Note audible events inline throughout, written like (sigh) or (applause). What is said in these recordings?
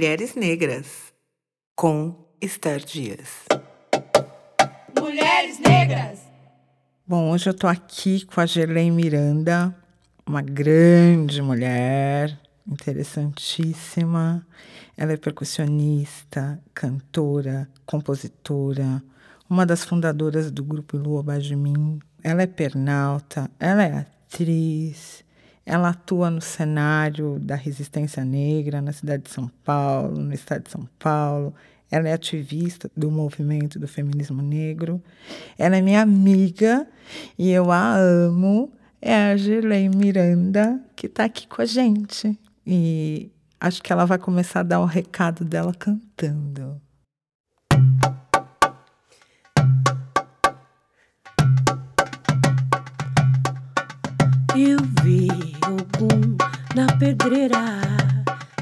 Mulheres Negras, com Esther Dias. Mulheres Negras! Bom, hoje eu tô aqui com a Gerlei Miranda, uma grande mulher, interessantíssima. Ela é percussionista, cantora, compositora, uma das fundadoras do grupo Lua Mim. Ela é pernalta, ela é atriz, ela atua no cenário da resistência negra na cidade de São Paulo, no estado de São Paulo. Ela é ativista do movimento do feminismo negro. Ela é minha amiga e eu a amo. É a Girlei Miranda que está aqui com a gente. E acho que ela vai começar a dar o recado dela cantando. Na pedreira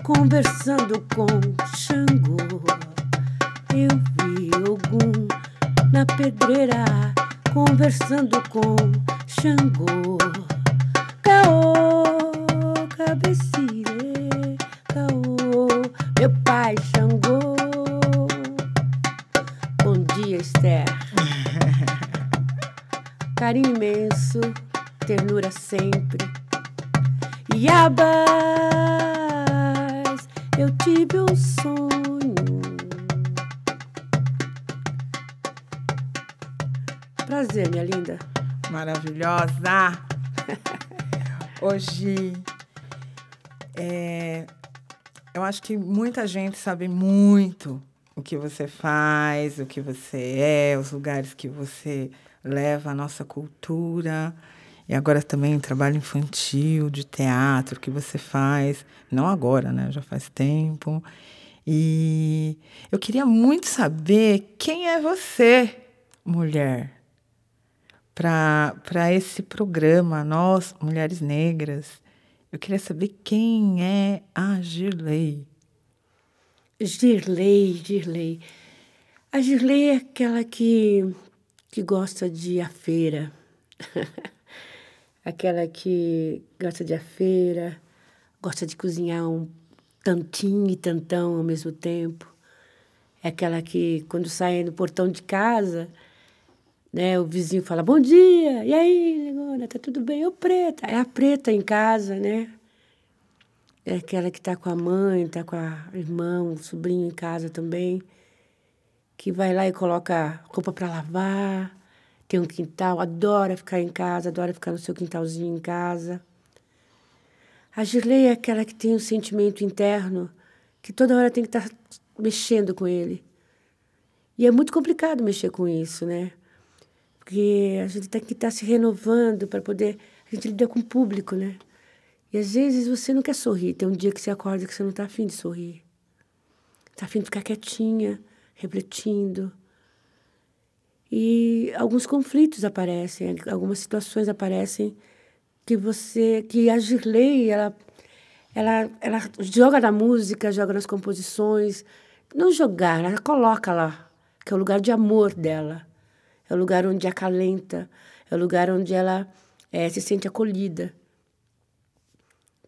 conversando com Xangô. Eu vi Ogum na pedreira conversando com Xangô. Caô, acho que muita gente sabe muito o que você faz, o que você é, os lugares que você leva a nossa cultura. E agora também trabalho infantil, de teatro que você faz, não agora, né? Já faz tempo. E eu queria muito saber quem é você, mulher, para esse programa, nós, Mulheres Negras. Eu queria saber quem é a Girlei. Girlei, Girlei. A Girlei é aquela que, que gosta de à feira. (laughs) aquela que gosta de a feira, gosta de cozinhar um tantinho e tantão ao mesmo tempo. É aquela que, quando sai no portão de casa, né, o vizinho fala, bom dia, e aí, negona, tá tudo bem? Ô, preta, é a preta em casa, né? É aquela que tá com a mãe, tá com a irmã, o sobrinho em casa também, que vai lá e coloca roupa para lavar, tem um quintal, adora ficar em casa, adora ficar no seu quintalzinho em casa. A Girlei é aquela que tem um sentimento interno que toda hora tem que estar tá mexendo com ele. E é muito complicado mexer com isso, né? Porque a gente tem que estar tá se renovando para poder. A gente lida com o público, né? E às vezes você não quer sorrir. Tem um dia que você acorda que você não está afim de sorrir. Está afim de ficar quietinha, refletindo e alguns conflitos aparecem, algumas situações aparecem que você, que a Girley, ela, ela, ela joga na música, joga nas composições, não jogar, ela coloca lá, que é o lugar de amor dela, é o lugar onde acalenta, é o lugar onde ela é, se sente acolhida.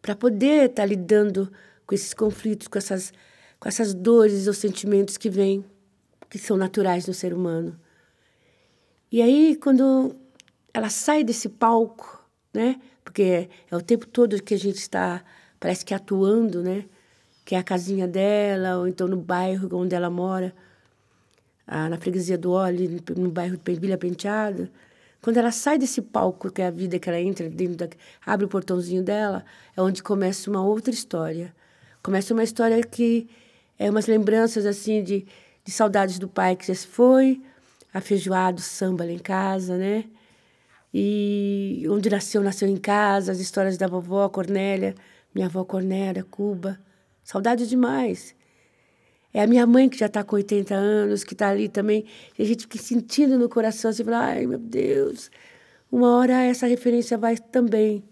Para poder estar tá lidando com esses conflitos, com essas, com essas dores ou sentimentos que vêm, que são naturais no ser humano. E aí, quando ela sai desse palco, né? Porque é o tempo todo que a gente está, parece que atuando, né? Que é a casinha dela, ou então no bairro onde ela mora, na freguesia do Oli, no bairro de Vila Penteada. Quando ela sai desse palco, que é a vida que ela entra dentro da, abre o portãozinho dela, é onde começa uma outra história. Começa uma história que é umas lembranças assim de, de saudades do pai que já se foi, afeijoado, samba lá em casa, né? E onde nasceu, nasceu em casa, as histórias da vovó Cornélia, minha avó Cornélia, Cuba. Saudade demais. É a minha mãe que já está com 80 anos, que está ali também. E a gente fica sentindo no coração, assim, ai meu Deus, uma hora essa referência vai também.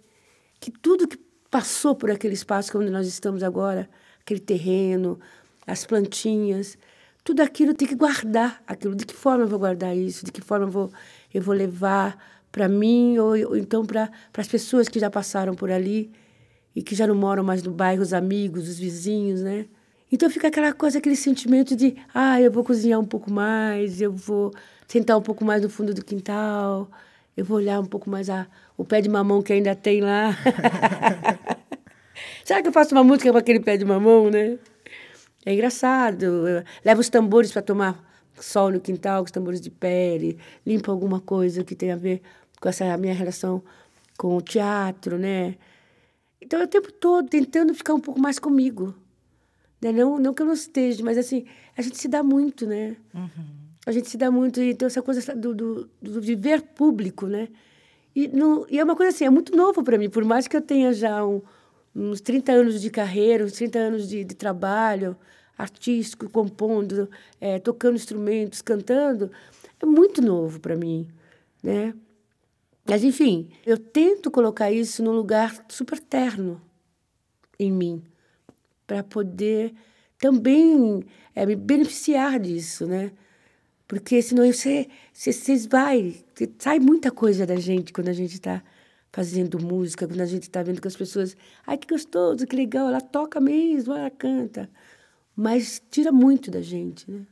Que tudo que passou por aquele espaço onde nós estamos agora, aquele terreno, as plantinhas, tudo aquilo tem que guardar aquilo. De que forma eu vou guardar isso? De que forma eu vou, eu vou levar para mim ou, ou, então para as pessoas que já passaram por ali? e que já não moram mais no bairro, os amigos, os vizinhos, né? Então fica aquela coisa, aquele sentimento de, ah, eu vou cozinhar um pouco mais, eu vou sentar um pouco mais no fundo do quintal, eu vou olhar um pouco mais a, o pé de mamão que ainda tem lá. (laughs) Será que eu faço uma música com aquele pé de mamão, né? É engraçado. Eu levo os tambores para tomar sol no quintal, os tambores de pele, limpo alguma coisa que tem a ver com essa minha relação com o teatro, né? Então, é o tempo todo tentando ficar um pouco mais comigo. Né? Não, não que eu não esteja, mas assim, a gente se dá muito, né? Uhum. A gente se dá muito. Então, essa coisa do, do, do viver público, né? E, no, e é uma coisa assim, é muito novo para mim. Por mais que eu tenha já um, uns 30 anos de carreira, uns 30 anos de, de trabalho artístico, compondo, é, tocando instrumentos, cantando, é muito novo para mim, né? Mas, enfim, eu tento colocar isso num lugar super terno em mim, para poder também é, me beneficiar disso, né? Porque senão você, você, você vai, sai muita coisa da gente quando a gente está fazendo música, quando a gente está vendo que as pessoas, ai que gostoso, que legal, ela toca mesmo, ela canta, mas tira muito da gente, né?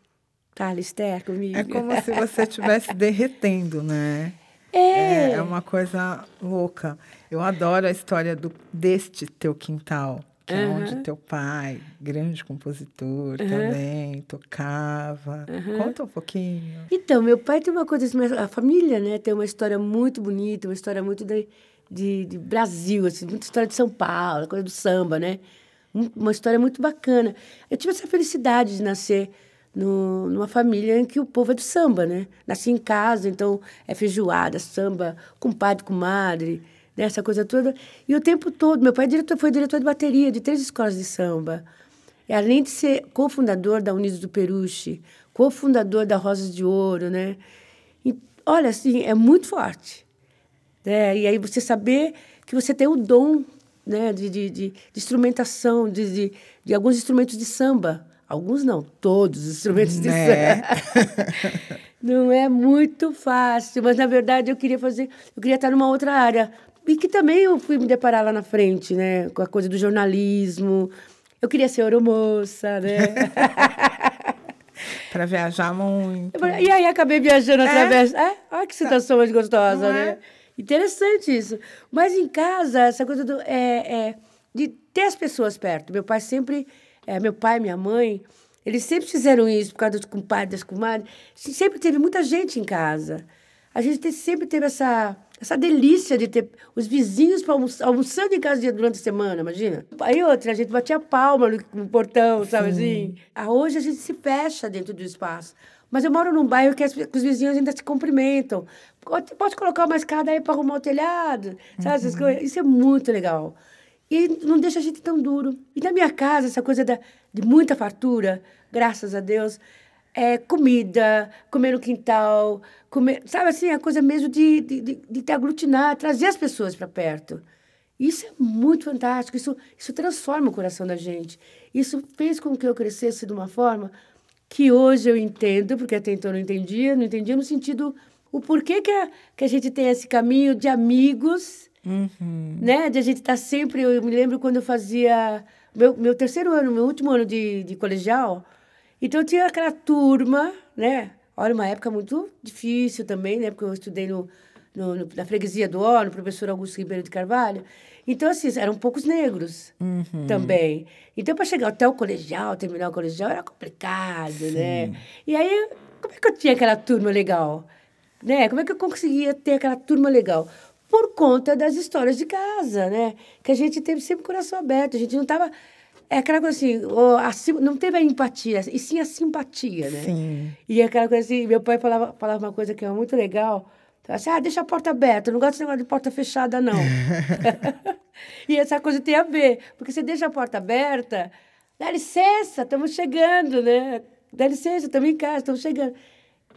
Tá, Esther, comigo. É como se você estivesse (laughs) derretendo, né? É. é. é. uma coisa louca. Eu adoro a história do, deste teu quintal, que uhum. é onde teu pai, grande compositor uhum. também, tocava. Uhum. Conta um pouquinho. Então, meu pai tem uma coisa assim, a família, né, tem uma história muito bonita, uma história muito de, de, de Brasil, assim, muita história de São Paulo, coisa do samba, né? Uma história muito bacana. Eu tive essa felicidade de nascer no, numa família em que o povo é do samba, né? Nasci em casa, então é feijoada, samba, com pai, com madre, né? essa coisa toda. E o tempo todo, meu pai é diretor, foi diretor de bateria de três escolas de samba. E além de ser cofundador da Unidos do Peruche, cofundador da Rosas de Ouro, né? E, olha, assim, é muito forte. Né? E aí você saber que você tem o dom né? de, de, de, de instrumentação, de, de, de alguns instrumentos de samba Alguns não, todos os instrumentos de né? samba. (laughs) não é muito fácil, mas na verdade eu queria fazer, eu queria estar numa outra área. E que também eu fui me deparar lá na frente, né, com a coisa do jornalismo. Eu queria ser aeromoça, né? (laughs) Para viajar muito. E aí acabei viajando é? através. É? Olha que situação mais gostosa, não né? É? Interessante isso. Mas em casa, essa coisa do, é, é, de ter as pessoas perto. Meu pai sempre é, meu pai, minha mãe, eles sempre fizeram isso por causa dos compadres, das comadres. Sempre teve muita gente em casa. A gente sempre teve essa, essa delícia de ter os vizinhos para almoçando em casa durante a semana, imagina. Aí outra, a gente batia palma no, no portão, sabe Sim. assim? Ah, hoje a gente se fecha dentro do espaço. Mas eu moro num bairro que, as, que os vizinhos ainda se cumprimentam. Pode, pode colocar uma escada aí para arrumar o telhado, sabe? Uhum. Essas coisas. Isso é muito legal. E não deixa a gente tão duro. E na minha casa, essa coisa da, de muita fartura, graças a Deus, é comida, comer no quintal, comer, sabe assim, a coisa mesmo de, de, de, de te aglutinar, trazer as pessoas para perto. Isso é muito fantástico, isso, isso transforma o coração da gente. Isso fez com que eu crescesse de uma forma que hoje eu entendo, porque até então eu não entendia, não entendia no sentido o porquê que a, que a gente tem esse caminho de amigos Uhum. Né? De a gente estar tá sempre. Eu me lembro quando eu fazia meu, meu terceiro ano, meu último ano de, de colegial. Então eu tinha aquela turma, né? Olha, uma época muito difícil também, né? Porque eu estudei no, no, no na freguesia do no professor Augusto Ribeiro de Carvalho. Então, assim, eram poucos negros uhum. também. Então, para chegar até o colegial, terminar o colegial, era complicado, né? Sim. né? E aí, como é que eu tinha aquela turma legal? Né? Como é que eu conseguia ter aquela turma legal? por conta das histórias de casa, né? Que a gente teve sempre o coração aberto, a gente não estava é aquela coisa assim, assim, não teve a empatia, e sim a simpatia, né? Sim. E aquela coisa assim, meu pai falava, falava uma coisa que é muito legal, assim, ah, deixa a porta aberta, eu não gosto desse negócio de porta fechada, não. (laughs) (laughs) e essa coisa tem a ver, porque você deixa a porta aberta, dá licença, estamos chegando, né? Dá licença, estamos em casa, estamos chegando.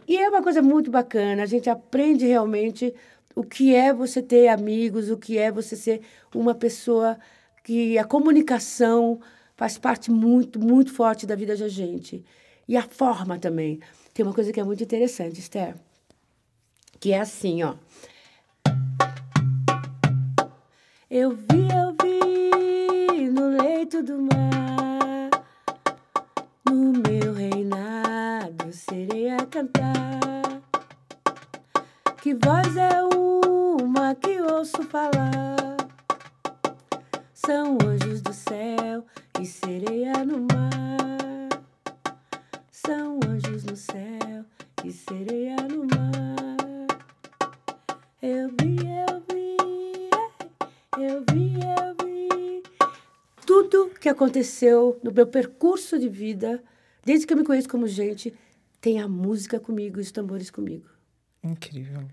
E é uma coisa muito bacana, a gente aprende realmente o que é você ter amigos, o que é você ser uma pessoa que a comunicação faz parte muito, muito forte da vida da gente. E a forma também. Tem uma coisa que é muito interessante, Esther, que é assim, ó. Eu vi, eu vi no leito do mar. No meu reinado serei a cantar. Que voz é uma que ouço falar? São anjos do céu e sereia no mar. São anjos no céu e sereia no mar. Eu vi, eu vi, eu vi, eu vi. Tudo que aconteceu no meu percurso de vida, desde que eu me conheço como gente, tem a música comigo e os tambores comigo. Incrível.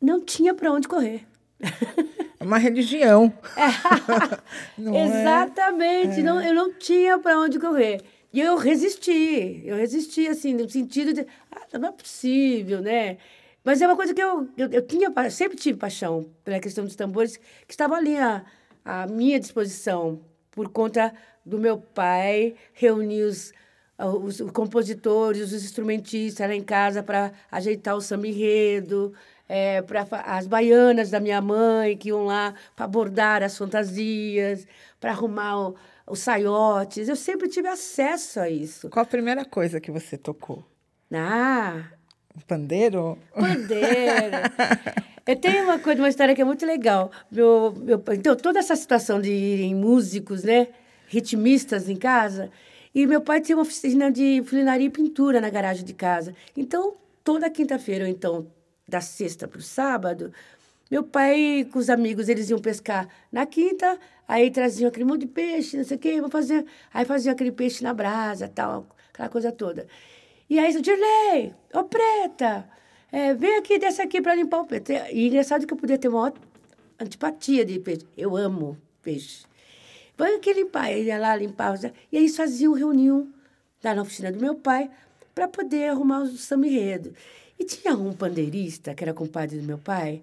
Não tinha para onde correr. (laughs) É uma religião. (laughs) Não é? Exatamente. Não, eu não tinha para onde correr. E eu resisti. Eu resisti, assim, no sentido de... Ah, não é possível, né? Mas é uma coisa que eu, eu, eu tinha, sempre tive paixão pela questão dos tambores, que estava ali à, à minha disposição, por conta do meu pai reunir os, os, os compositores, os instrumentistas lá em casa para ajeitar o samba enredo, é, para as baianas da minha mãe que iam lá para bordar as fantasias, para arrumar o- os saiotes. Eu sempre tive acesso a isso. Qual a primeira coisa que você tocou? Ah, pandeiro? Bandeira. (laughs) Eu tenho uma coisa, uma história que é muito legal. Meu, meu, então, toda essa situação de irem músicos, né? Ritmistas em casa. E meu pai tinha uma oficina de funilaria e pintura na garagem de casa. Então, toda quinta-feira, ou então da sexta para o sábado, meu pai com os amigos, eles iam pescar na quinta, aí traziam aquele monte de peixe, não sei o quê, vou fazer... aí faziam aquele peixe na brasa, tal, aquela coisa toda. E aí, Dirley, ô Preta, é, vem aqui, desce aqui para limpar o peixe. E engraçado que eu podia ter uma antipatia de peixe. Eu amo peixe. Vem aqui limpar. Ele ia lá limpar. E aí faziam reunião lá na oficina do meu pai para poder arrumar os samba enredo. E tinha um pandeirista, que era compadre do meu pai.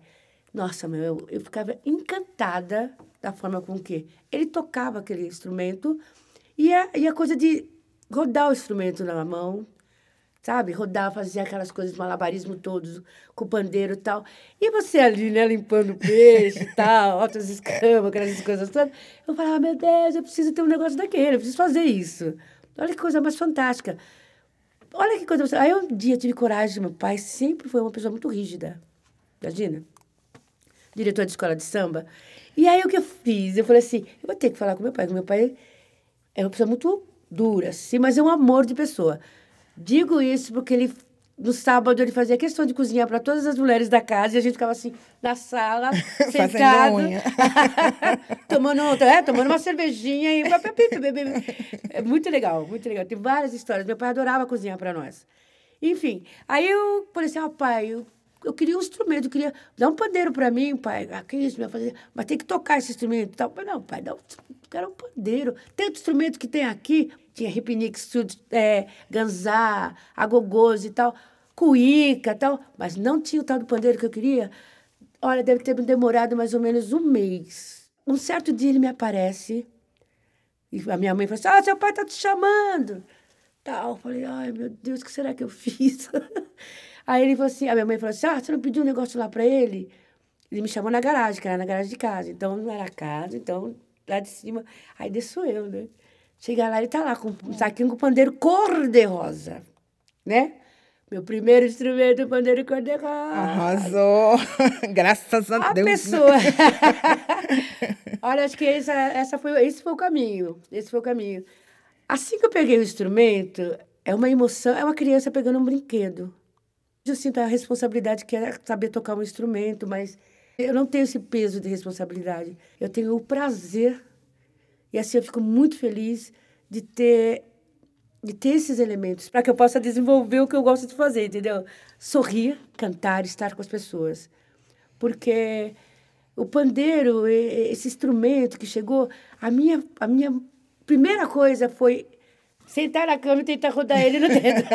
Nossa, meu, eu, eu ficava encantada da forma com que ele tocava aquele instrumento e a, e a coisa de rodar o instrumento na mão, sabe? Rodar, fazer aquelas coisas, malabarismo todos, com o pandeiro e tal. E você ali, né, limpando peixe e tal, (laughs) altas escamas, aquelas coisas todas. Eu falava, meu Deus, eu preciso ter um negócio daquele, eu preciso fazer isso. Olha que coisa mais fantástica. Olha que coisa... Aí um dia eu tive coragem, meu pai sempre foi uma pessoa muito rígida. Imagina? Diretor de escola de samba. E aí o que eu fiz? Eu falei assim, eu vou ter que falar com meu pai, porque meu pai é uma pessoa muito dura, sim, mas é um amor de pessoa. Digo isso porque ele, no sábado, ele fazia questão de cozinhar para todas as mulheres da casa e a gente ficava assim, na sala, (laughs) sentado, unha. (laughs) tomando, é, tomando uma cervejinha e... É muito legal, muito legal. Tem várias histórias. Meu pai adorava cozinhar para nós. Enfim, aí eu falei assim, pai, eu, eu queria um instrumento, eu queria dar um pandeiro para mim, pai. Ah, que isso, meu fazer, mas tem que tocar esse instrumento tal. Mas não, pai, dá um, quero um pandeiro. Tanto instrumento que tem aqui, tinha repinique, sud, é, ganzá, agogôs e tal, cuíca e tal, mas não tinha o tal do pandeiro que eu queria. Olha, deve ter demorado mais ou menos um mês. Um certo dia ele me aparece e a minha mãe falou assim: Ah, seu pai tá te chamando. Tal. Falei: Ai, meu Deus, o que será que eu fiz? (laughs) Aí ele falou assim: A minha mãe falou assim: Ah, você não pediu um negócio lá pra ele? Ele me chamou na garagem, que era na garagem de casa. Então não era casa, então lá de cima. Aí desço eu, né? Chega lá, ele tá lá com um saquinho com pandeiro cor-de-rosa, né? Meu primeiro instrumento, pandeiro cor-de-rosa. Arrasou! (laughs) Graças a, A Deus. né? pessoa. (laughs) Olha, acho que essa, essa foi, esse foi o caminho. Esse foi o caminho. Assim que eu peguei o instrumento, é uma emoção, é uma criança pegando um brinquedo. Eu sinto a responsabilidade que é saber tocar um instrumento, mas eu não tenho esse peso de responsabilidade. Eu tenho o prazer. E assim eu fico muito feliz de ter de ter esses elementos para que eu possa desenvolver o que eu gosto de fazer, entendeu? Sorrir, cantar, estar com as pessoas. Porque o pandeiro, esse instrumento que chegou, a minha, a minha primeira coisa foi sentar na cama e tentar rodar ele no dedo. (laughs)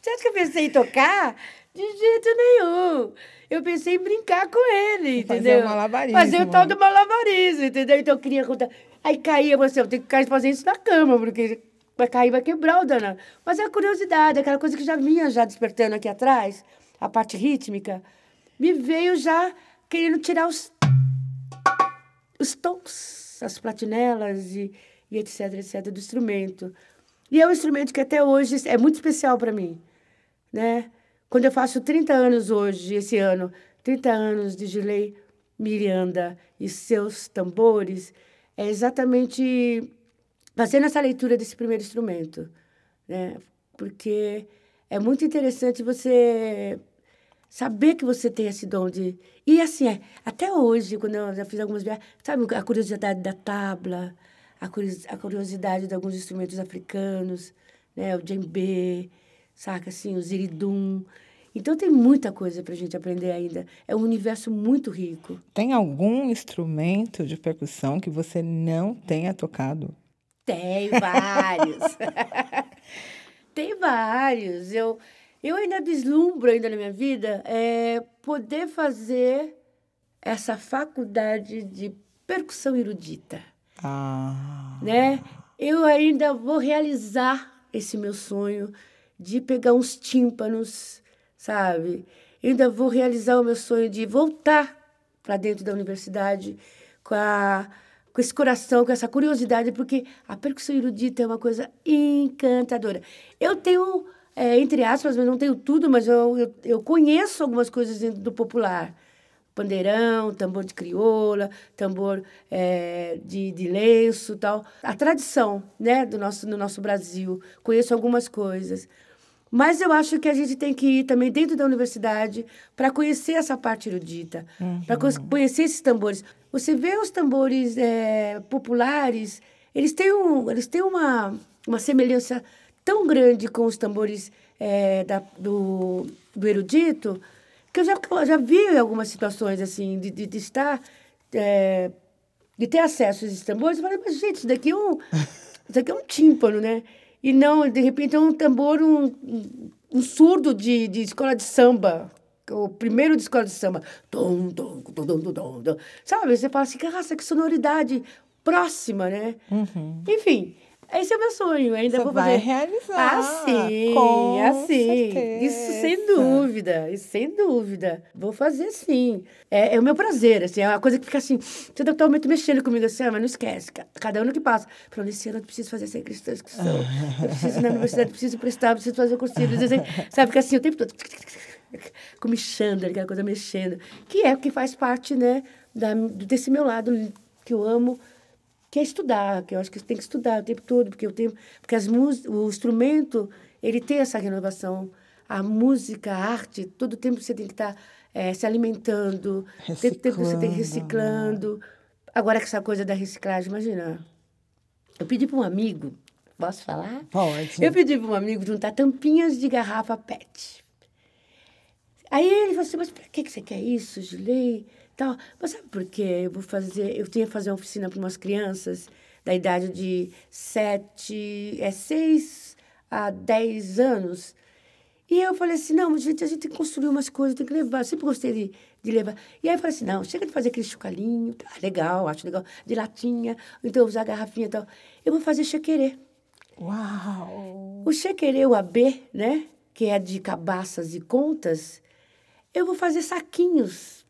Você acha que eu pensei em tocar? De jeito nenhum. Eu pensei em brincar com ele, Fazer entendeu? o malabarismo. Fazer o tal do malabarismo, entendeu? Então eu queria rodar. Aí caía, você, eu tenho que fazer isso na cama, porque vai cair, vai quebrar o danado. Mas é a curiosidade, aquela coisa que já vinha já despertando aqui atrás, a parte rítmica, me veio já querendo tirar os os tons, as platinelas e, e etc, etc, do instrumento. E é um instrumento que até hoje é muito especial para mim, né? Quando eu faço 30 anos hoje, esse ano, 30 anos de Gilei Miranda e seus tambores, é exatamente fazendo essa leitura desse primeiro instrumento, né? Porque é muito interessante você saber que você tem esse dom de. E assim, é, até hoje, quando eu já fiz algumas viagens, sabe, a curiosidade da tabla, a curiosidade de alguns instrumentos africanos, né, o djembe, saca assim, o ziridum. Então tem muita coisa para a gente aprender ainda. É um universo muito rico. Tem algum instrumento de percussão que você não tenha tocado? Tem vários. (laughs) tem vários. Eu, eu ainda deslumbro ainda na minha vida é, poder fazer essa faculdade de percussão erudita. Ah. Né? Eu ainda vou realizar esse meu sonho de pegar uns tímpanos, sabe? Ainda vou realizar o meu sonho de voltar para dentro da universidade com, a, com esse coração, com essa curiosidade, porque a percussão erudita é uma coisa encantadora. Eu tenho, é, entre aspas, mas não tenho tudo, mas eu, eu, eu conheço algumas coisas dentro do popular pandeirão, tambor de crioula, tambor é, de, de lenço tal. A tradição né, do nosso, no nosso Brasil. Conheço algumas coisas. Mas eu acho que a gente tem que ir também dentro da universidade para conhecer essa parte erudita, uhum. para conhecer esses tambores. Você vê os tambores é, populares, eles têm, um, eles têm uma, uma semelhança tão grande com os tambores é, da, do, do erudito, que eu já, já vi algumas situações, assim, de, de, de estar... É, de ter acesso a esses tambores, eu falei, mas gente, isso daqui é um, isso daqui é um tímpano, né? E não, de repente, é um tambor, um, um surdo de, de escola de samba, o primeiro de escola de samba. Dom, dom, dom, dom, dom, dom. Sabe? Você fala assim, nossa, que sonoridade próxima, né? Uhum. Enfim, esse é o meu sonho, ainda Você vou vai fazer. realizar. Ah, sim, com assim. certeza. Isso sem dúvida, isso sem dúvida. Vou fazer sim. É, é o meu prazer, assim, é uma coisa que fica assim, você tá totalmente mexendo comigo assim, ah, mas não esquece, ca- cada ano que passa. Esse ano eu preciso fazer essa inscrição, eu preciso ir na universidade, preciso prestar, preciso fazer o cursinho, sabe, fica assim o tempo todo, comichando, aquela coisa mexendo, que é o que faz parte, né, da, desse meu lado que eu amo, que é estudar, que eu acho que tem que estudar o tempo todo, porque o tempo, porque as mus, o instrumento, ele tem essa renovação, a música, a arte, todo o tempo você tem que estar eh, se alimentando, todo tempo você tem que reciclando. Agora que essa coisa da reciclagem, imagina, eu pedi para um amigo, posso falar? Pode. Eu pedi para um amigo juntar tampinhas de garrafa PET. Aí ele falou assim, mas para que que você quer isso, Gilei? Tal. Mas sabe por quê? Eu vou fazer, eu tinha que fazer uma oficina para umas crianças da idade de sete, é seis a dez anos. E eu falei assim, não, gente, a gente tem que construir umas coisas, tem que levar. Eu sempre gostei de, de levar. E aí eu falei assim, não, chega de fazer aquele chocalhinho, tá legal, acho legal, de latinha, então usar garrafinha e tal. Eu vou fazer chequerê. Uau! O chequerê, o AB, né? Que é de cabaças e contas, eu vou fazer saquinhos,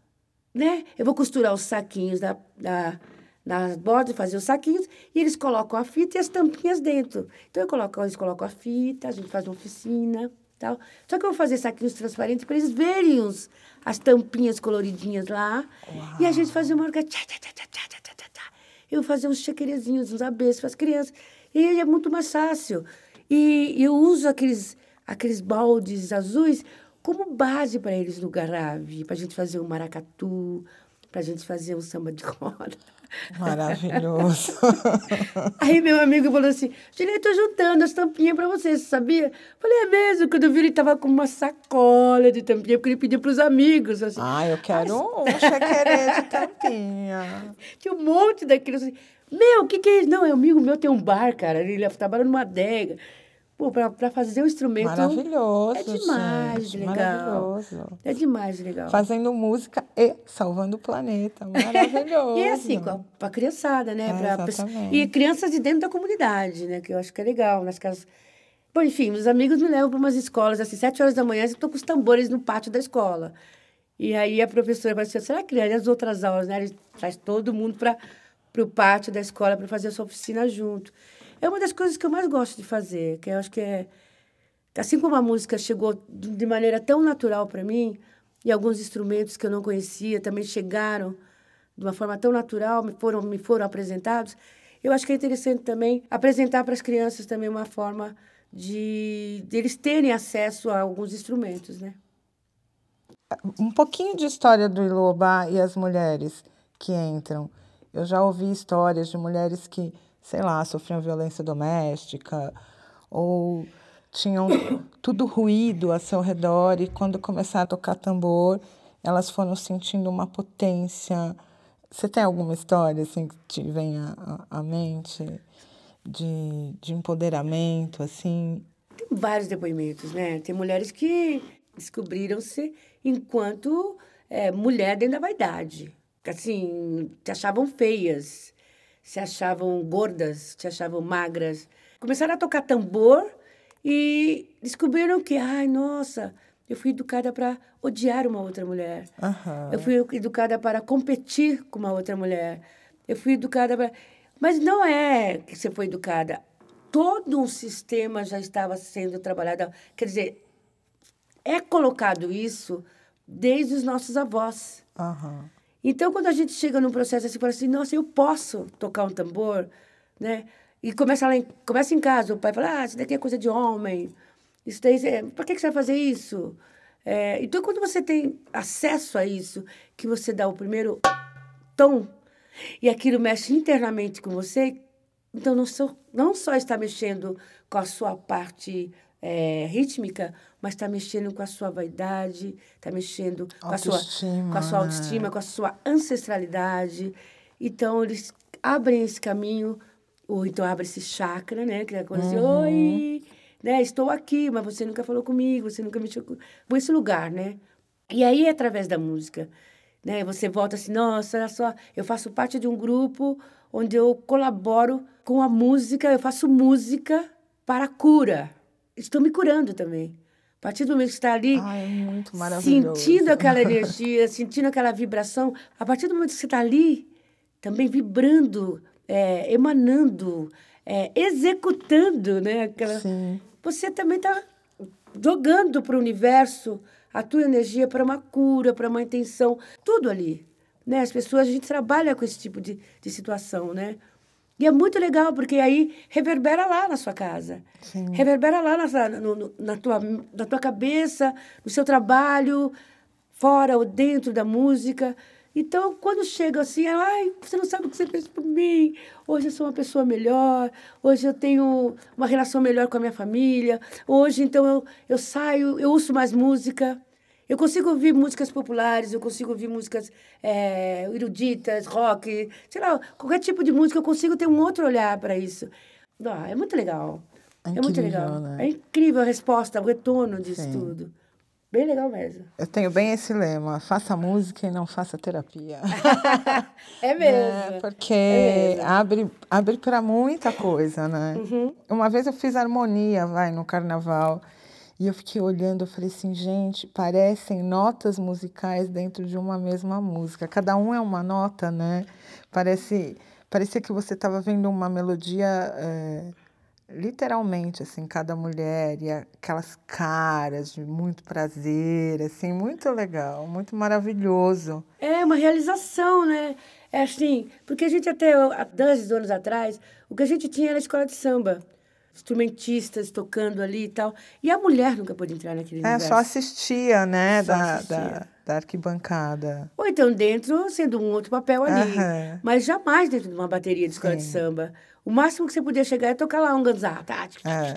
né? Eu vou costurar os saquinhos da, da, nas bordas, fazer os saquinhos, e eles colocam a fita e as tampinhas dentro. Então, eu coloco, eles colocam a fita, a gente faz uma oficina, tal. Só que eu vou fazer saquinhos transparentes para eles verem os, as tampinhas coloridinhas lá, e a gente fazer uma orquestra. Eu vou fazer uns chequerezinhos, uns abês para as crianças. E é muito mais fácil. E eu uso aqueles, aqueles baldes azuis como base para eles no garave, para a gente fazer um maracatu, para a gente fazer um samba de roda. Maravilhoso. (laughs) Aí meu amigo falou assim, Juliana, eu tô juntando as tampinhas para você, sabia? Falei, é mesmo? Quando eu vi, ele tava com uma sacola de tampinha, porque ele pediu para os amigos. Assim. ah, eu quero um chequerê de tampinha. (laughs) Tinha um monte daquilo assim. Meu, o que que é isso? Não, é amigo meu, tem um bar, cara. Ele trabalha numa adega. Pô, pra fazer um instrumento... Maravilhoso, É demais gente, legal. maravilhoso. É demais de legal. Fazendo música e salvando o planeta. (laughs) Maravilhoso. E é assim, com a, criançada, né? É, Pra e crianças de dentro da comunidade, né? Que eu acho que é legal. Nas casas... Bom, enfim, os amigos me levam para umas escolas, assim, sete horas da manhã, eu estou com os tambores no pátio da escola. E aí a professora falou assim, será que as outras aulas, né? Ele traz todo mundo para o pátio da escola para fazer essa oficina junto. É uma das coisas que eu mais gosto de fazer, que eu acho que é... Assim como a música chegou de maneira tão natural para mim, e alguns instrumentos que eu não conhecia também chegaram de uma forma tão natural, me foram, me foram apresentados, eu acho que é interessante também apresentar para as crianças também uma forma de, de eles terem acesso a alguns instrumentos, né? Um pouquinho de história do Ilobá e as mulheres que entram. Eu já ouvi histórias de mulheres que, sei lá, sofriam violência doméstica ou tinham (coughs) tudo ruído a seu redor e quando começaram a tocar tambor, elas foram sentindo uma potência. Você tem alguma história assim que te vem à, mente de, de empoderamento assim? Tem vários depoimentos, né? Tem mulheres que descobriram-se enquanto é, mulher dentro da vaidade. Assim, te achavam feias, se achavam gordas, te achavam magras. Começaram a tocar tambor e descobriram que, ai, nossa, eu fui educada para odiar uma outra mulher. Uhum. Eu fui educada para competir com uma outra mulher. Eu fui educada para. Mas não é que você foi educada. Todo um sistema já estava sendo trabalhado. Quer dizer, é colocado isso desde os nossos avós. Uhum. Então, quando a gente chega num processo assim, fala assim, nossa, eu posso tocar um tambor, né? E começa lá em, começa em casa, o pai fala, ah, isso daqui é coisa de homem, isso daí, é, por que, que você vai fazer isso? É, então, quando você tem acesso a isso, que você dá o primeiro tom, e aquilo mexe internamente com você, então não só, não só está mexendo com a sua parte é, rítmica, mas está mexendo com a sua vaidade, está mexendo com a, sua, com a sua autoestima, né? com a sua ancestralidade. Então, eles abrem esse caminho, ou então abre esse chakra, né? Que é quando assim, uhum. oi, né? Estou aqui, mas você nunca falou comigo, você nunca mexeu com esse lugar, né? E aí, através da música, né? Você volta assim, nossa, olha só, eu faço parte de um grupo onde eu colaboro com a música, eu faço música para a cura. Estou me curando também. A partir do momento que está ali, Ai, é muito maravilhoso. sentindo aquela energia, sentindo aquela vibração, a partir do momento que você está ali, também vibrando, é, emanando, é, executando, né? Aquela, Sim. Você também está jogando para o universo a tua energia para uma cura, para uma intenção, tudo ali. Né? As pessoas, a gente trabalha com esse tipo de, de situação, né? E é muito legal, porque aí reverbera lá na sua casa. Sim. Reverbera lá na, no, na, tua, na tua cabeça, no seu trabalho, fora ou dentro da música. Então, quando chega assim, ai, você não sabe o que você fez por mim. Hoje eu sou uma pessoa melhor. Hoje eu tenho uma relação melhor com a minha família. Hoje, então, eu, eu saio, eu ouço mais música. Eu consigo ouvir músicas populares, eu consigo ouvir músicas é, eruditas, rock, sei lá, qualquer tipo de música, eu consigo ter um outro olhar para isso. Ah, é muito legal. É, incrível, é muito legal. Né? É incrível a resposta, o retorno disso Sim. tudo. Bem legal mesmo. Eu tenho bem esse lema: faça música e não faça terapia. (laughs) é mesmo. É, porque é mesmo. abre, abre para muita coisa, né? Uhum. Uma vez eu fiz harmonia, vai, no carnaval. E eu fiquei olhando, eu falei assim, gente, parecem notas musicais dentro de uma mesma música. Cada um é uma nota, né? Parece, parecia que você estava vendo uma melodia é, literalmente, assim, cada mulher e aquelas caras de muito prazer, assim, muito legal, muito maravilhoso. É uma realização, né? É assim, porque a gente até há 10 anos atrás, o que a gente tinha era a escola de samba instrumentistas tocando ali e tal. E a mulher nunca pôde entrar naquele é, universo. só assistia, né, só da, assistia. Da, da arquibancada. Ou então dentro, sendo um outro papel ali. Uhum. Mas jamais dentro de uma bateria de escola Sim. de samba. O máximo que você podia chegar é tocar lá um ganzá. Tá? É.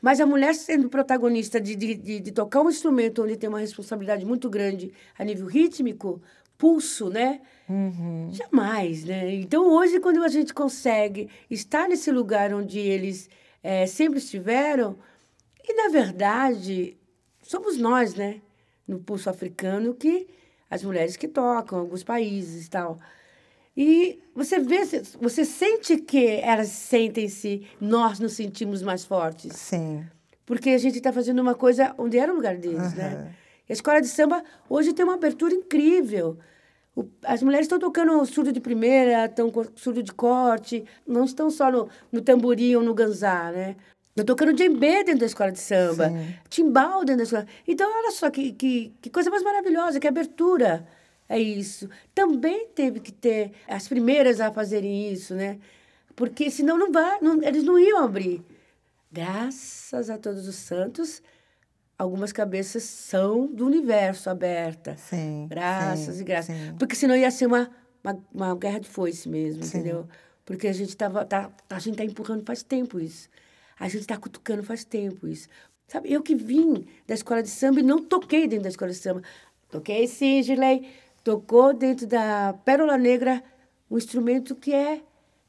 Mas a mulher sendo protagonista de, de, de, de, tocar um instrumento onde tem uma responsabilidade muito grande a nível rítmico, pulso, né? Uhum. Jamais, né? Então, hoje, quando a gente consegue estar nesse lugar onde eles é, sempre estiveram. E, na verdade, somos nós, né, no pulso africano, que as mulheres que tocam, alguns países e tal. E você vê, você sente que elas sentem-se, nós nos sentimos mais fortes. Sim. Porque a gente está fazendo uma coisa onde era o lugar deles, uhum. né? A escola de samba hoje tem uma abertura incrível. As mulheres estão tocando surdo de primeira, estão surdo de corte, não estão só no, no tamborim ou no ganzá, né? Estão tocando djembe dentro da escola de samba, Sim. timbal dentro da escola. Então, olha só que, que, que coisa mais maravilhosa, que abertura é isso. Também teve que ter as primeiras a fazerem isso, né? Porque senão não vai, não, eles não iam abrir. Graças a todos os santos, algumas cabeças são do universo aberta. Sim, Graças sim, e graças. sim. Porque senão ia ser uma, uma, uma guerra de foice mesmo, Sim. entendeu? Porque a gente tava, tá, a gente tá empurrando faz tempo isso. A gente tá cutucando faz tempo isso. Sabe, eu que vim da escola de samba e não toquei dentro da escola de samba. Toquei sim, Gilei. Tocou dentro da Pérola Negra um instrumento que é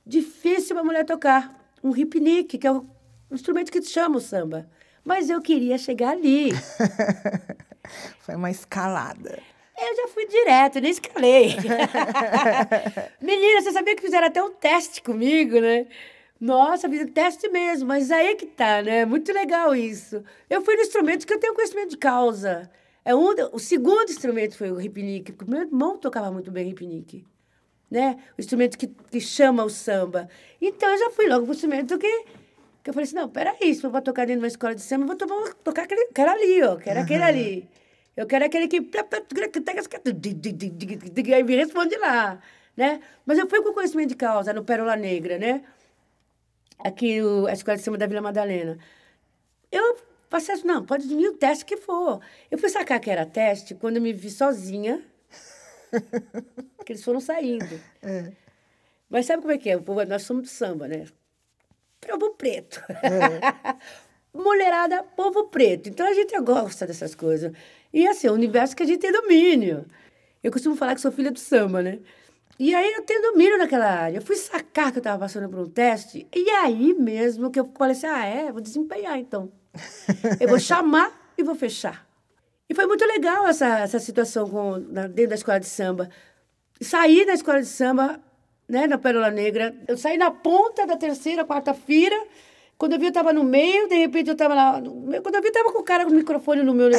difícil uma mulher tocar. Um ripnique, que é o um instrumento que chama o samba. Mas eu queria chegar ali. (laughs) Foi uma escalada. Eu já fui direto, nem escalei. (laughs) Menina, você sabia que fizeram até um teste comigo, né? Nossa, fiz um teste mesmo, mas aí que tá, né? Muito legal isso. Eu fui no instrumento que eu tenho conhecimento de causa. É um, o segundo instrumento foi o ripnique, porque meu irmão tocava muito bem ripnique. Né? O instrumento que, que chama o samba. Então eu já fui logo pro instrumento que, que eu falei assim: não, peraí, se eu vou tocar dentro de uma escola de samba, eu vou tomar, tocar aquele, quero ali, ó, quero aquele ali. Eu quero aquele que. Aí me responde lá. Né? Mas eu fui com conhecimento de causa no Pérola Negra, né? Aqui, o, a escola de samba da Vila Madalena. Eu passei assim, não, pode vir o teste que for. Eu fui sacar que era teste quando eu me vi sozinha, (laughs) que eles foram saindo. Mas sabe como é que é? Nós somos do samba, né? Povo preto. (laughs) Mulherada, povo preto. Então a gente gosta dessas coisas. E assim, é um universo que a gente tem domínio. Eu costumo falar que sou filha do samba, né? E aí eu tenho domínio naquela área. Eu fui sacar que eu estava passando por um teste, e aí mesmo que eu falei assim: ah, é, vou desempenhar então. Eu vou chamar e vou fechar. E foi muito legal essa, essa situação com, na- dentro da escola de samba. Saí da escola de samba, né, na Pérola Negra. Eu saí na ponta da terceira, quarta-feira. Quando eu vi, eu estava no meio, de repente eu estava lá. meio. Quando eu vi, eu estava com o cara com o microfone no meu. Né?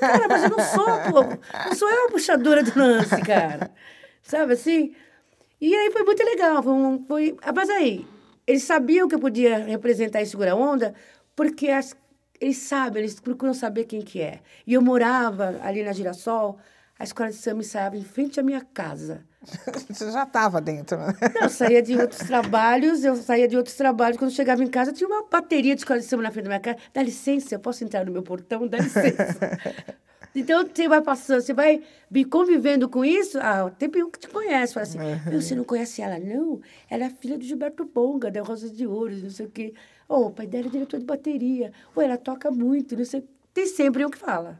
Cara, mas eu não sou, pô. Não sou eu a puxadora do lance, cara. Sabe assim? E aí foi muito legal. Foi, um, foi... ah, Mas aí, eles sabiam que eu podia representar e segurar a onda, porque as... eles sabem, eles procuram saber quem que é. E eu morava ali na Girassol, a escola de samba ensaiava em frente à minha casa. (laughs) Você já estava dentro, né? Eu saía de outros trabalhos, eu saía de outros trabalhos. Quando chegava em casa, tinha uma bateria de escola de samba na frente da minha casa. Dá licença, eu posso entrar no meu portão? Dá licença. (laughs) Então, você vai passando, você vai me convivendo com isso. Ah, tem um que te conhece. Fala assim, "Meu, você não conhece ela, não? Ela é filha do Gilberto Bonga, da Rosa de Ouro, não sei o quê. Oh, o pai dela é diretor de bateria. Ou ela toca muito, não sei. Tem sempre um que fala.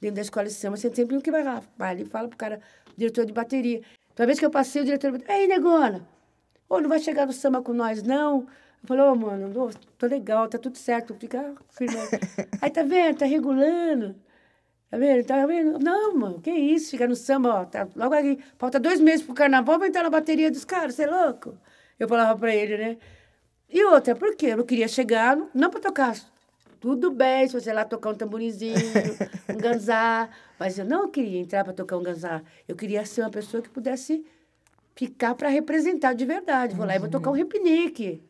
Dentro da escola de samba, tem sempre um que vai lá, vai ali e fala pro cara, diretor de bateria. Toda vez que eu passei, o diretor bateria, ei, negona, ô, não vai chegar no samba com nós, não? Eu falei, ô, mano, ô, tô legal, tá tudo certo, fica firme. aí. (laughs) Tá vendo, tá regulando. Tá vendo? Tá vendo? Não, mano, que isso, ficar no samba, ó, tá logo ali, falta dois meses pro carnaval, vai entrar na bateria dos caras, você é louco? Eu falava pra ele, né? E outra, por quê? Eu não queria chegar, não- não para tocar. Tudo bem, se você ir lá tocar um tamborinzinho, um (laughs) ganzá. Mas eu não queria entrar para tocar um ganzá. Eu queria ser uma pessoa que pudesse ficar para representar de verdade. Vou lá e vou tocar um repinique.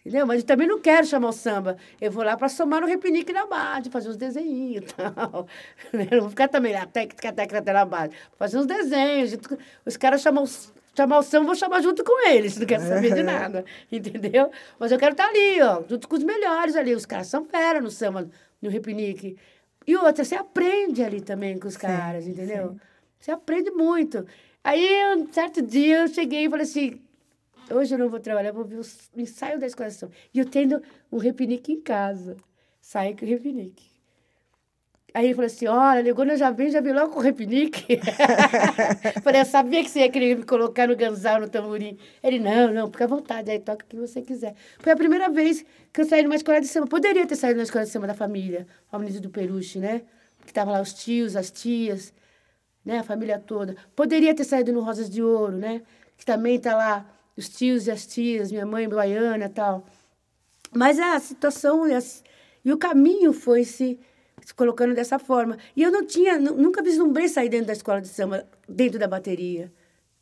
Entendeu? Mas eu também não quero chamar o samba. Eu vou lá para somar no repinique na base, fazer uns desenhinhos e tal. (laughs) Não vou ficar também lá, técnica, técnica, na base. Vou fazer uns desenhos. Os caras chamam, chamar o samba, eu vou chamar junto com eles. Não quero saber de nada. (laughs) Entendeu? Mas eu quero estar ali, ó, junto com os melhores ali. Os caras são fera no samba, no repinique. E outra, você aprende ali também com os caras, entendeu? Você aprende muito. Aí, um certo dia, eu cheguei e falei assim: hoje eu não vou trabalhar, vou ver o o ensaio da escola de samba. E eu tendo um repinique em casa. Saí com o repinique. Aí ele falou assim: olha, Legona já vem, já vem logo com o repinique. (laughs) Falei, eu sabia que você ia querer me colocar no ganzal, no tamborim. Ele, não, não, fica à vontade, aí toca o que você quiser. Foi a primeira vez que eu saí numa escola de samba. Poderia ter saído numa escola de samba da família, a Avenida do Peruche, né? Que tava lá os tios, as tias, né? A família toda. Poderia ter saído no Rosas de Ouro, né? Que também tá lá os tios e as tias, minha mãe baiana e tal. Mas a situação e, as- e o caminho foi se se colocando dessa forma. E eu não tinha, nu- nunca vislumbrei sair dentro da escola de samba, dentro da bateria.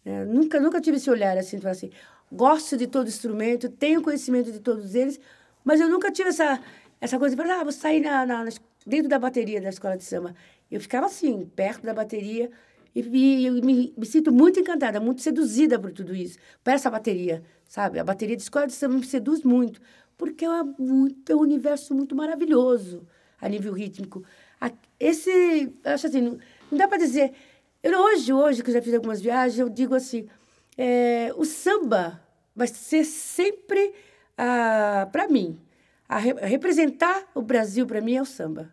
né? Nunca, nunca tive esse olhar assim, falar assim, gosto de todo instrumento, tenho conhecimento de todos eles, mas eu nunca tive essa, essa coisa de ah, vou sair na, na- na dentro da bateria da escola de samba. Eu ficava assim, perto da bateria, e, e eu me, me sinto muito encantada, muito seduzida por tudo isso, por essa bateria, sabe? A bateria de escola de samba me seduz muito, porque é, muito, é um universo muito maravilhoso a nível rítmico. Esse, acho assim, não, não dá para dizer. Eu, hoje, hoje, que eu já fiz algumas viagens, eu digo assim: é, o samba vai ser sempre, para mim, a re- representar o Brasil, para mim, é o samba.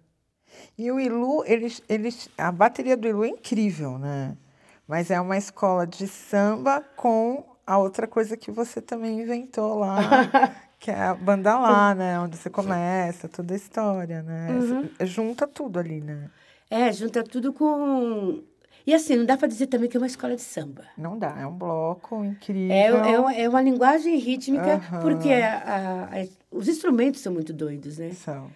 E o Ilu, eles, eles, a bateria do Ilu é incrível, né? Mas é uma escola de samba com a outra coisa que você também inventou lá, (laughs) que é a banda lá, né? Onde você começa, toda a história, né? Você Junta tudo ali, né? É, junta tudo com. E assim, não dá para dizer também que é uma escola de samba. Não dá, é um bloco incrível. É, é, uma, é uma linguagem rítmica, Aham. porque a- a- a- os instrumentos são muito doidos, né? São.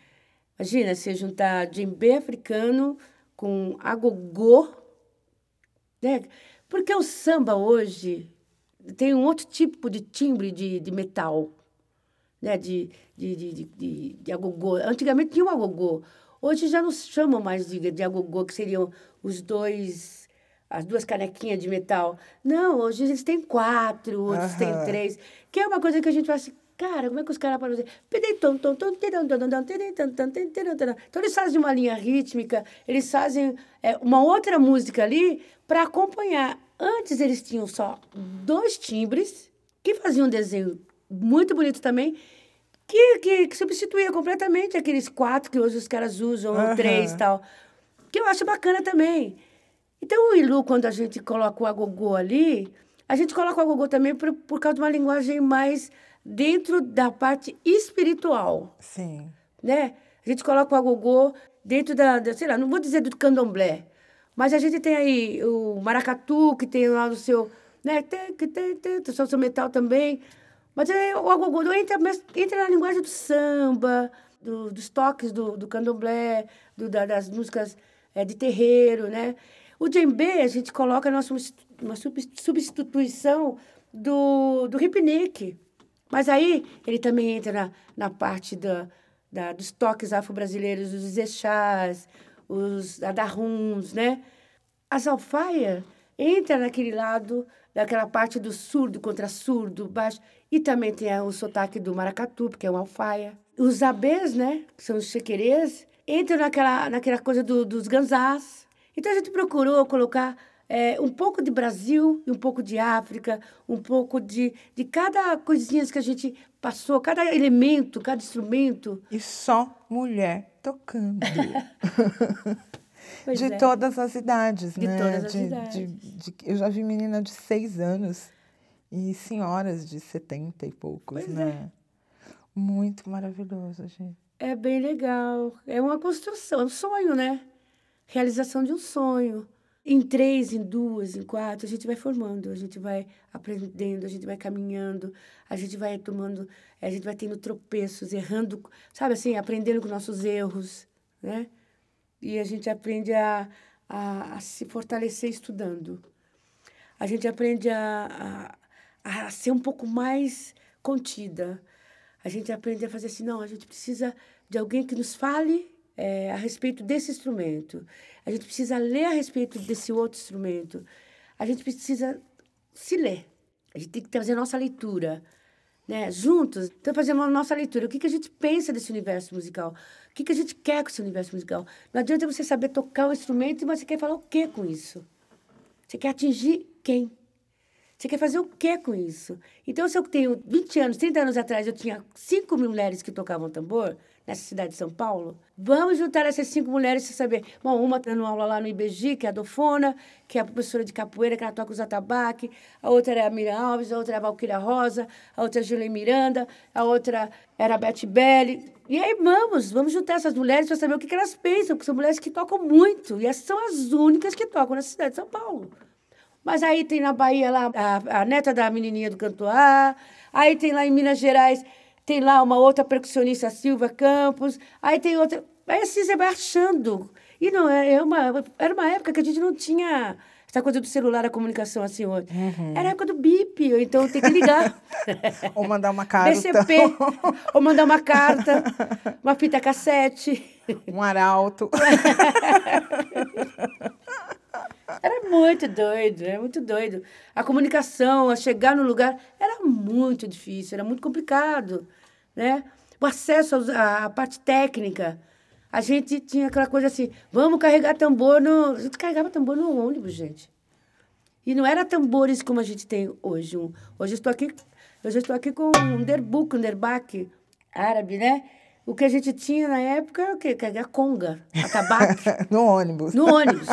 Imagina você juntar djembe africano com agogô, né? Porque o samba hoje tem um outro tipo de timbre de, de metal, né? De, de, de, de, de, de agogô. Antigamente tinha um agogô. Hoje já não se chamam mais de, de agogô, que seriam os dois, as duas canequinhas de metal. Não, hoje eles têm quatro, outros têm três. Que é uma coisa que a gente fala assim, cara, como é que os caras tiram, tiram. Então eles fazem uma linha rítmica, eles fazem é, uma outra música ali para acompanhar. Antes eles tinham só dois timbres, que faziam um desenho muito bonito também, que, que, que substituía completamente aqueles quatro que hoje os caras usam, ou Aham. três e tal. Que eu acho bacana também. Então, o Ilu, quando a gente coloca o agogô ali, a gente coloca o agogô também por, por causa de uma linguagem mais dentro da parte espiritual, Sim. né? A gente coloca o agogô dentro da, da- sei lá, não vou dizer do candomblé, mas a gente tem aí o maracatu, que tem lá o seu, né? Tem, tem, tem, tem o seu metal também. Mas aí o agogô entra, entra na linguagem do samba, do- dos toques do, do candomblé, do, da- das músicas eh, de terreiro, né? O djembe, a gente coloca nossa, uma sub- substituição do, do hipnique. Mas aí ele também entra na, na parte da, da, dos toques afro-brasileiros, os eixás, os adarruns, né? As alfaia entra naquele lado, daquela parte do surdo contra surdo, baixo. E também tem o sotaque do maracatu, porque é uma alfaia. Os abês, né? Que são os chequerês, entram naquela, naquela coisa do, dos ganzás. Então a gente procurou colocar é, um pouco de Brasil e um pouco de África, um pouco de, de cada coisinha que a gente passou, cada elemento, cada instrumento. E só mulher tocando. (laughs) De é. todas as idades, De né? todas as de, idades. de- de- eu já vi menina de seis anos e senhoras de setenta e poucos, Pois é. né? Muito maravilhoso, gente. É bem legal. É uma construção, é um sonho, né? Realização de um sonho. Em três, em duas, em quatro, a gente vai formando, a gente vai aprendendo, a gente vai caminhando, a gente vai tomando, a gente vai tendo tropeços, errando, sabe assim, aprendendo com nossos erros, né? E a gente aprende a, a, a se fortalecer estudando. A gente aprende a, a, a ser um pouco mais contida. A gente aprende a fazer assim, não, a gente precisa de alguém que nos fale eh, a respeito desse instrumento. A gente precisa ler a respeito desse outro instrumento. A gente precisa se ler. A gente tem que fazer a nossa leitura. Né? Juntos, então fazer uma nossa leitura. O que, que a gente pensa desse universo musical? O que, que a gente quer com esse universo musical? Não adianta você saber tocar um instrumento, mas você quer falar o quê com isso? Você quer atingir quem? Você quer fazer o quê com isso? Então, se eu tenho 20 anos, 30 anos atrás, eu tinha cinco mil mulheres que tocavam tambor nessa cidade de São Paulo, vamos juntar essas cinco mulheres e saber. Bom, uma está dando aula lá no IBG, que é a Dofona, que é a professora de capoeira, que ela toca os atabaque, a outra é a Miriam Alves, a outra é a Valquíria Rosa, a outra é a Julia Miranda, a outra era a Beth Belli. E aí vamos, vamos juntar essas mulheres para saber o que, que elas pensam, porque são mulheres que tocam muito, e essas são as únicas que tocam na cidade de São Paulo. Mas aí tem na Bahia lá a, a neta da menininha do Cantoá. Aí tem lá em Minas Gerais, tem lá uma outra percussionista, Silvia Campos. Aí tem outra. Aí assim você vai achando. E não, é é uma, era uma época que a gente não tinha essa coisa do celular, a comunicação assim hoje. Era a época do bip, ou então tem que ligar. (laughs) Ou mandar uma carta. Ou mandar uma carta, uma fita cassete. Um arauto. (laughs) Era muito doido, era muito doido. A comunicação, a chegar no lugar, era muito difícil, era muito complicado, né? O acesso à, parte técnica. A gente tinha aquela coisa assim, vamos carregar tambor no... A gente carregava tambor no ônibus, gente. E não era tambores como a gente tem hoje. Hoje eu estou aqui, já estou aqui com um derbuk, um derbak árabe, né? O que a gente tinha na época era o quê? Carregar conga, atabaque. (laughs) no ônibus. No ônibus.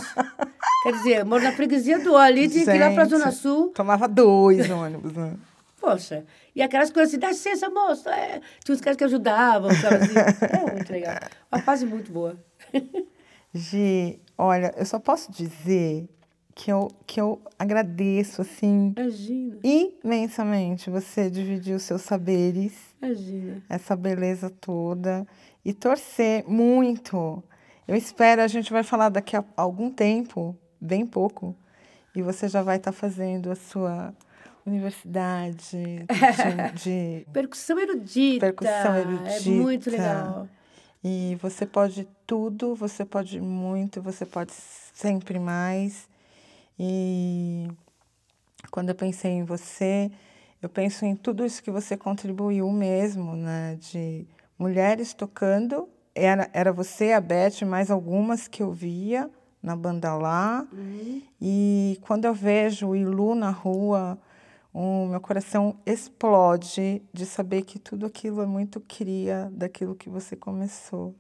Quer dizer, eu moro na freguesia do ali, tinha que ir lá para a Zona Sul. Tomava dois no ônibus, né? Poxa. E aquelas coisas assim, dá licença, moço. É. Tinha uns caras que ajudavam, sabe assim? É muito legal. Uma fase muito boa. Gi, olha, eu só posso dizer que eu, que eu agradeço, assim, Imagina, imensamente você dividir os seus saberes, imagina. essa beleza toda, e torcer muito. Eu espero, a gente vai falar daqui a algum tempo, bem pouco, e você já vai estar fazendo a sua universidade (laughs) de, de Percussão erudita. Percussão É erudita. muito legal. E você pode tudo, você pode muito, você pode sempre mais. E quando eu pensei em você, eu penso em tudo isso que você contribuiu mesmo, né? De mulheres tocando. Era, era você, a Beth, mais algumas que eu via na banda lá. E quando eu vejo o Ilu na rua, o meu coração explode de saber que tudo aquilo é muito cria daquilo que você começou.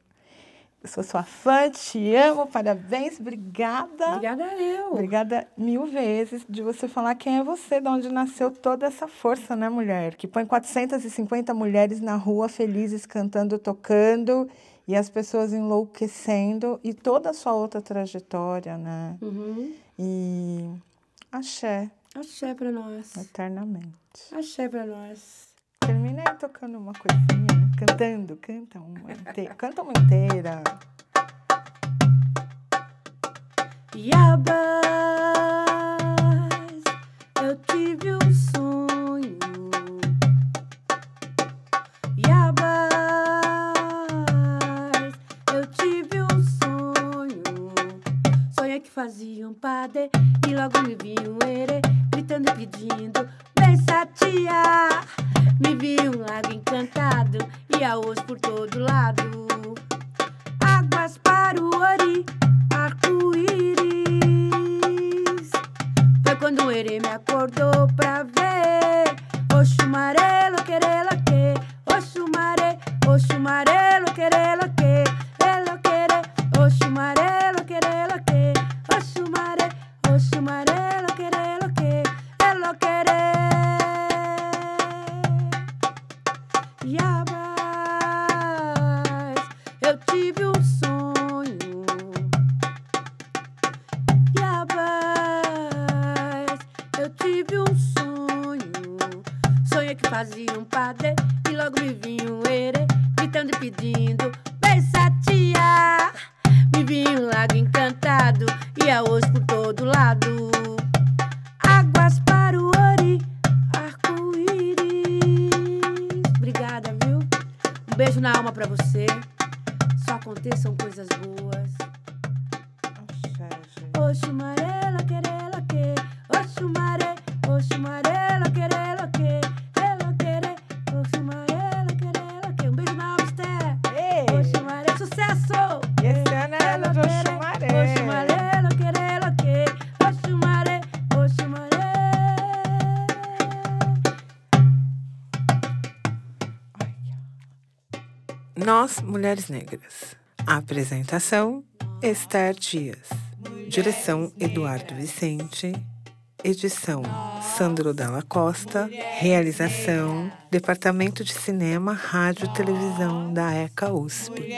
Sou sua fã, te amo, parabéns, obrigada. Obrigada eu. Obrigada mil vezes de você falar quem é você, de onde nasceu toda essa força, né, mulher? Que põe 450 mulheres na rua felizes, cantando, tocando, e as pessoas enlouquecendo, e toda a sua outra trajetória, né? Uhum. E axé, Axé pra nós. eternamente. Axé pra nós. Termina aí tocando uma coisinha, né? Cantando, canta uma inteira. Canta uma inteira. Yabás, eu tive um sonho. Yabás, eu tive um sonho. Sonhei que fazia um padê e logo me vi um erê, gritando e pedindo, fazia um padê e logo me vinha um erê, gritando e pedindo: Vem, satia! Me vi um lago encantado e arroz por todo lado. Águas para o ori, arco-íris. Obrigada, viu? Um beijo na alma pra você. Só aconteçam coisas boas. Axé, gente. Mulheres Negras. Apresentação: Esther Dias. Direção: Eduardo Vicente. Edição: Sandro Dalla Costa. Realização: Departamento de Cinema, Rádio e Televisão da ECA USP.